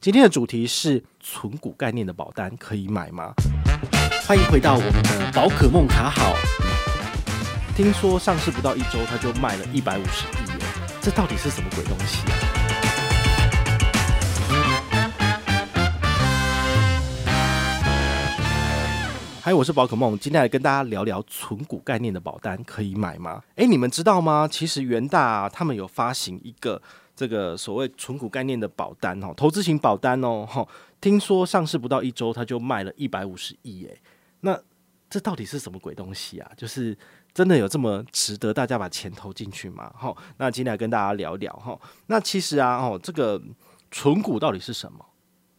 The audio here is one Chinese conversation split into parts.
今天的主题是存股概念的保单可以买吗？欢迎回到我们的宝可梦卡好。听说上市不到一周，它就卖了一百五十亿元，这到底是什么鬼东西啊？嗨，我是宝可梦，今天来跟大家聊聊存股概念的保单可以买吗？诶，你们知道吗？其实元大，他们有发行一个。这个所谓存股概念的保单哦，投资型保单哦，哈，听说上市不到一周，它就卖了一百五十亿，诶，那这到底是什么鬼东西啊？就是真的有这么值得大家把钱投进去吗？哈，那今天来跟大家聊聊哈。那其实啊，哦，这个存股到底是什么？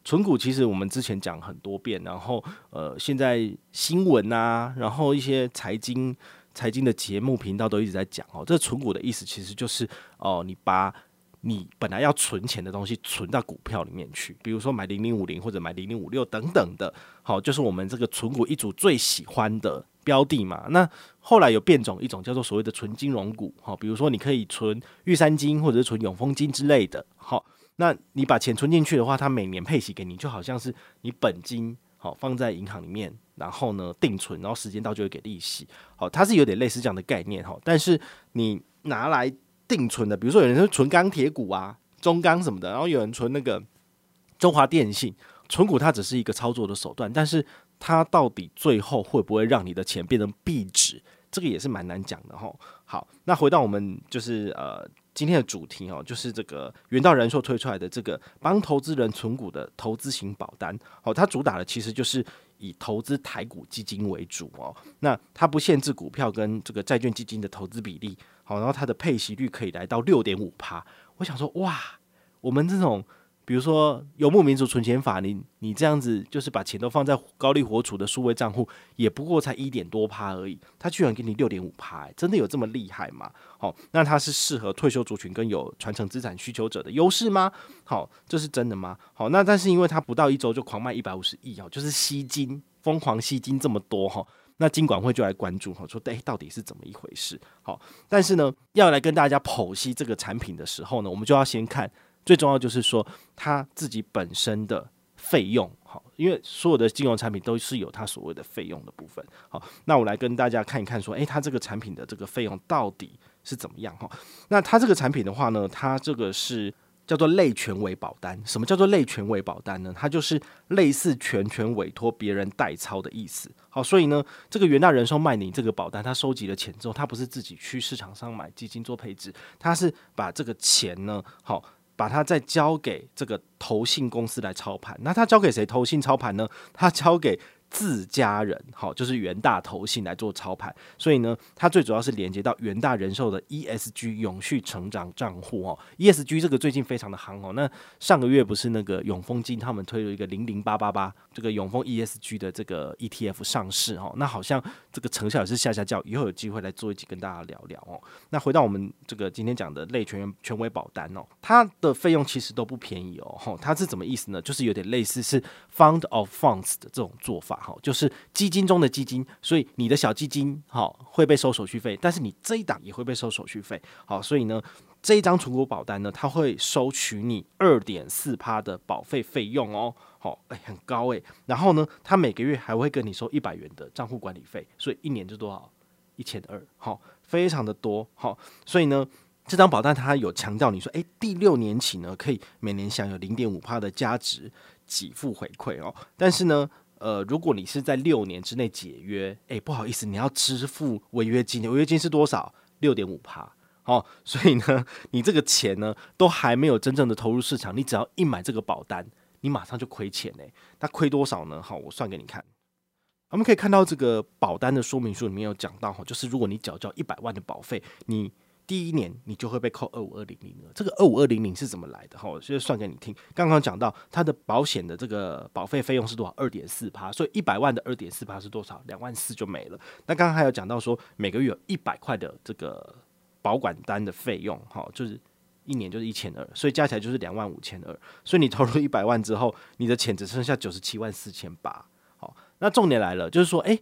存股其实我们之前讲很多遍，然后呃，现在新闻啊，然后一些财经财经的节目频道都一直在讲哦，这存股的意思其实就是哦，你把你本来要存钱的东西存到股票里面去，比如说买零零五零或者买零零五六等等的，好，就是我们这个存股一族最喜欢的标的嘛。那后来有变种一种叫做所谓的纯金融股，好，比如说你可以存玉山金或者是存永丰金之类的，好，那你把钱存进去的话，它每年配息给你，就好像是你本金好放在银行里面，然后呢定存，然后时间到就会给利息，好，它是有点类似这样的概念哈，但是你拿来。定存的，比如说有人是存钢铁股啊、中钢什么的，然后有人存那个中华电信，存股它只是一个操作的手段，但是它到底最后会不会让你的钱变成币值，这个也是蛮难讲的哈。好，那回到我们就是呃今天的主题哦，就是这个元道人寿推出来的这个帮投资人存股的投资型保单，好，它主打的其实就是以投资台股基金为主哦，那它不限制股票跟这个债券基金的投资比例。好，然后它的配息率可以来到六点五趴。我想说，哇，我们这种，比如说游牧民族存钱法，你你这样子就是把钱都放在高利活储的数位账户，也不过才一点多趴而已，它居然给你六点五趴，真的有这么厉害吗？好，那它是适合退休族群跟有传承资产需求者的优势吗？好，这是真的吗？好，那但是因为它不到一周就狂卖一百五十亿哦，就是吸金，疯狂吸金这么多哈。那金管会就来关注哈，说诶，到底是怎么一回事？好，但是呢，要来跟大家剖析这个产品的时候呢，我们就要先看最重要就是说它自己本身的费用。好，因为所有的金融产品都是有它所谓的费用的部分。好，那我来跟大家看一看，说诶，它这个产品的这个费用到底是怎么样？哈，那它这个产品的话呢，它这个是。叫做类全委保单，什么叫做类全委保单呢？它就是类似全权委托别人代操的意思。好，所以呢，这个元大人寿卖你这个保单，他收集了钱之后，他不是自己去市场上买基金做配置，他是把这个钱呢，好，把它再交给这个投信公司来操盘。那他交给谁投信操盘呢？他交给。自家人好，就是元大投信来做操盘，所以呢，它最主要是连接到元大人寿的 ESG 永续成长账户哦。ESG 这个最近非常的夯哦。那上个月不是那个永丰金他们推了一个零零八八八这个永丰 ESG 的这个 ETF 上市哦，那好像这个成效也是下下叫，以后有机会来做一集跟大家聊聊哦。那回到我们这个今天讲的类全权威保单哦，它的费用其实都不便宜哦。吼，它是怎么意思呢？就是有点类似是 Fund of Funds 的这种做法。好，就是基金中的基金，所以你的小基金好会被收手续费，但是你这一档也会被收手续费。好，所以呢，这一张存股保单呢，它会收取你二点四趴的保费费用哦。好，哎，很高诶。然后呢，它每个月还会跟你收一百元的账户管理费，所以一年就多少？一千二。好，非常的多。好，所以呢，这张保单它有强调你说，哎，第六年起呢，可以每年享有零点五趴的加值给付回馈哦。但是呢，呃，如果你是在六年之内解约，哎，不好意思，你要支付违约金，违约金是多少？六点五趴。好，所以呢，你这个钱呢，都还没有真正的投入市场，你只要一买这个保单，你马上就亏钱嘞。那亏多少呢？好，我算给你看。我们可以看到这个保单的说明书里面有讲到，哈，就是如果你缴交一百万的保费，你第一年你就会被扣二五二零零了。这个二五二零零是怎么来的？哈，我就算给你听。刚刚讲到它的保险的这个保费费用是多少？二点四趴，所以一百万的二点四趴是多少？两万四就没了。那刚刚还有讲到说，每个月有一百块的这个保管单的费用，哈，就是一年就是一千二，所以加起来就是两万五千二。所以你投入一百万之后，你的钱只剩下九十七万四千八。好，那重点来了，就是说，诶，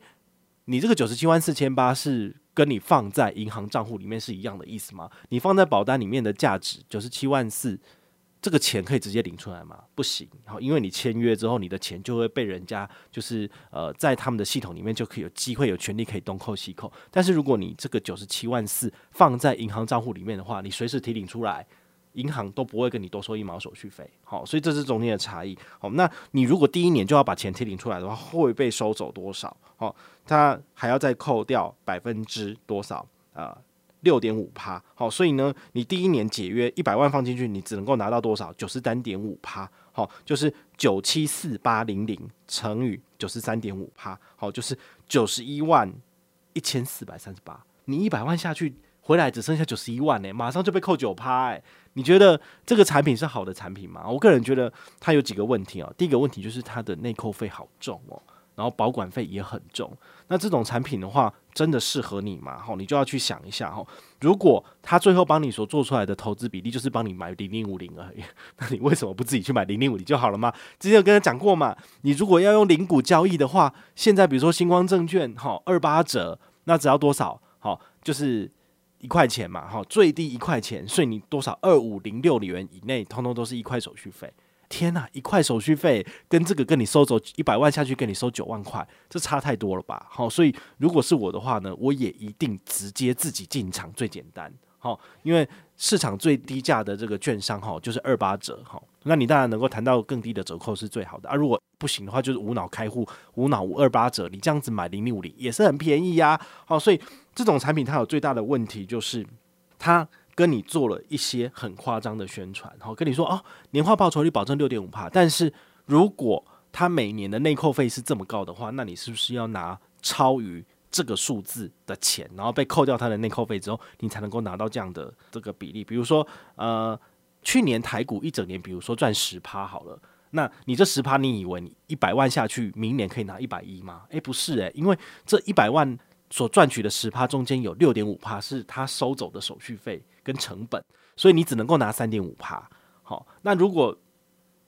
你这个九十七万四千八是。跟你放在银行账户里面是一样的意思吗？你放在保单里面的价值九十七万四，这个钱可以直接领出来吗？不行，好，因为你签约之后，你的钱就会被人家就是呃，在他们的系统里面就可以有机会有权利可以东扣西扣。但是如果你这个九十七万四放在银行账户里面的话，你随时提领出来，银行都不会跟你多收一毛手续费。好，所以这是中间的差异。好，那你如果第一年就要把钱提领出来的话，会被收走多少？好，他还要再扣掉百分之多少啊？呃六点五趴，好，所以呢，你第一年解约一百万放进去，你只能够拿到多少？九十三点五趴，好，就是九七四八零零乘以九十三点五趴，好，就是九十一万一千四百三十八。你一百万下去回来只剩下九十一万呢，马上就被扣九趴，哎，你觉得这个产品是好的产品吗？我个人觉得它有几个问题啊。第一个问题就是它的内扣费好重哦。然后保管费也很重，那这种产品的话，真的适合你吗？吼，你就要去想一下哦。如果他最后帮你所做出来的投资比例就是帮你买零零五零而已，那你为什么不自己去买零零五零就好了吗？之前有跟他讲过嘛，你如果要用零股交易的话，现在比如说星光证券，吼，二八折，那只要多少？好，就是一块钱嘛，哈，最低一块钱，所以你多少二五零六里元以内，通通都是一块手续费。天呐，一块手续费跟这个跟你收走一百万下去，跟你收九万块，这差太多了吧？好，所以如果是我的话呢，我也一定直接自己进场最简单。好，因为市场最低价的这个券商哈，就是二八折。哈，那你当然能够谈到更低的折扣是最好的啊。如果不行的话，就是无脑开户，无脑五二八折，你这样子买零零五零也是很便宜呀。好，所以这种产品它有最大的问题就是它。跟你做了一些很夸张的宣传，好，跟你说哦，年化报酬率保证六点五趴，但是如果他每年的内扣费是这么高的话，那你是不是要拿超于这个数字的钱，然后被扣掉他的内扣费之后，你才能够拿到这样的这个比例？比如说，呃，去年台股一整年，比如说赚十趴好了，那你这十趴，你以为你一百万下去，明年可以拿一百一吗？诶，不是诶，因为这一百万所赚取的十趴中间有六点五趴是他收走的手续费。跟成本，所以你只能够拿三点五趴。好，那如果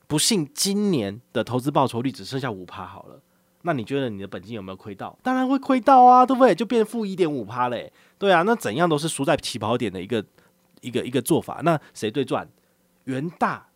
不幸今年的投资报酬率只剩下五趴好了，那你觉得你的本金有没有亏到？当然会亏到啊，对不对？就变负一点五趴嘞。对啊，那怎样都是输在起跑点的一个一个一个做法。那谁最赚？元大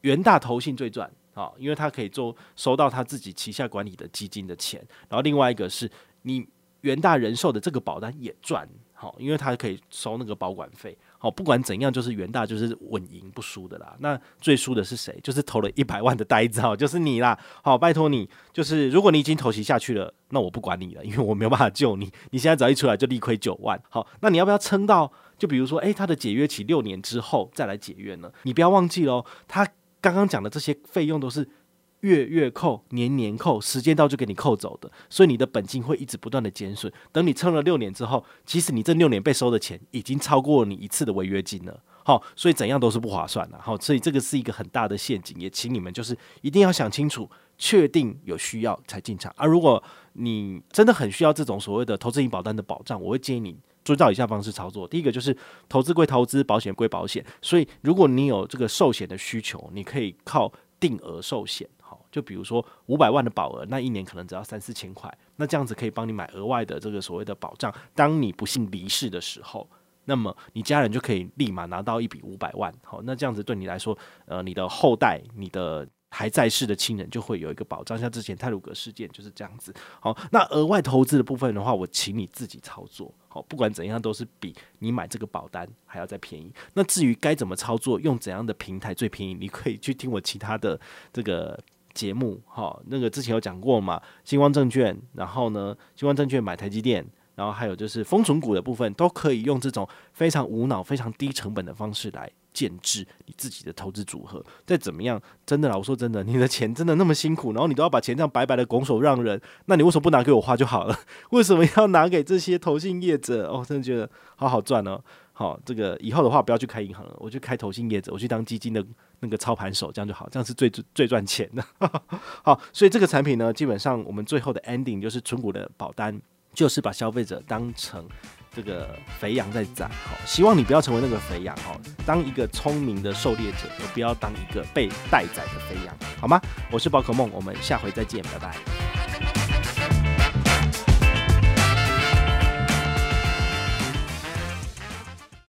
元大投信最赚啊，因为他可以做收到他自己旗下管理的基金的钱。然后另外一个是你元大人寿的这个保单也赚，好，因为他可以收那个保管费。好，不管怎样，就是元大就是稳赢不输的啦。那最输的是谁？就是投了一百万的呆子哦，就是你啦。好，拜托你，就是如果你已经投息下去了，那我不管你了，因为我没有办法救你。你现在只要一出来就利亏九万。好，那你要不要撑到？就比如说，诶，他的解约期六年之后再来解约呢？你不要忘记喽，他刚刚讲的这些费用都是。月月扣，年年扣，时间到就给你扣走的，所以你的本金会一直不断的减损。等你撑了六年之后，其实你这六年被收的钱已经超过你一次的违约金了。好，所以怎样都是不划算的。好，所以这个是一个很大的陷阱，也请你们就是一定要想清楚，确定有需要才进场。而、如果你真的很需要这种所谓的投资型保单的保障，我会建议你遵照以下方式操作。第一个就是投资归投资，保险归保险。所以如果你有这个寿险的需求，你可以靠定额寿险。就比如说五百万的保额，那一年可能只要三四千块，那这样子可以帮你买额外的这个所谓的保障。当你不幸离世的时候，那么你家人就可以立马拿到一笔五百万。好，那这样子对你来说，呃，你的后代、你的还在世的亲人就会有一个保障。像之前泰鲁格事件就是这样子。好，那额外投资的部分的话，我请你自己操作。好，不管怎样都是比你买这个保单还要再便宜。那至于该怎么操作，用怎样的平台最便宜，你可以去听我其他的这个。节目哈，那个之前有讲过嘛，星光证券，然后呢，星光证券买台积电，然后还有就是丰存股的部分，都可以用这种非常无脑、非常低成本的方式来建置你自己的投资组合。再怎么样，真的啦，我说真的，你的钱真的那么辛苦，然后你都要把钱这样白白的拱手让人，那你为什么不拿给我花就好了？为什么要拿给这些投信业者？哦，真的觉得好好赚哦。好，这个以后的话不要去开银行了，我去开投信业者，我去当基金的那个操盘手，这样就好，这样是最最赚钱的。好，所以这个产品呢，基本上我们最后的 ending 就是存股的保单，就是把消费者当成这个肥羊在宰。好，希望你不要成为那个肥羊，哈，当一个聪明的狩猎者，而不要当一个被待宰的肥羊，好吗？我是宝可梦，我们下回再见，拜拜。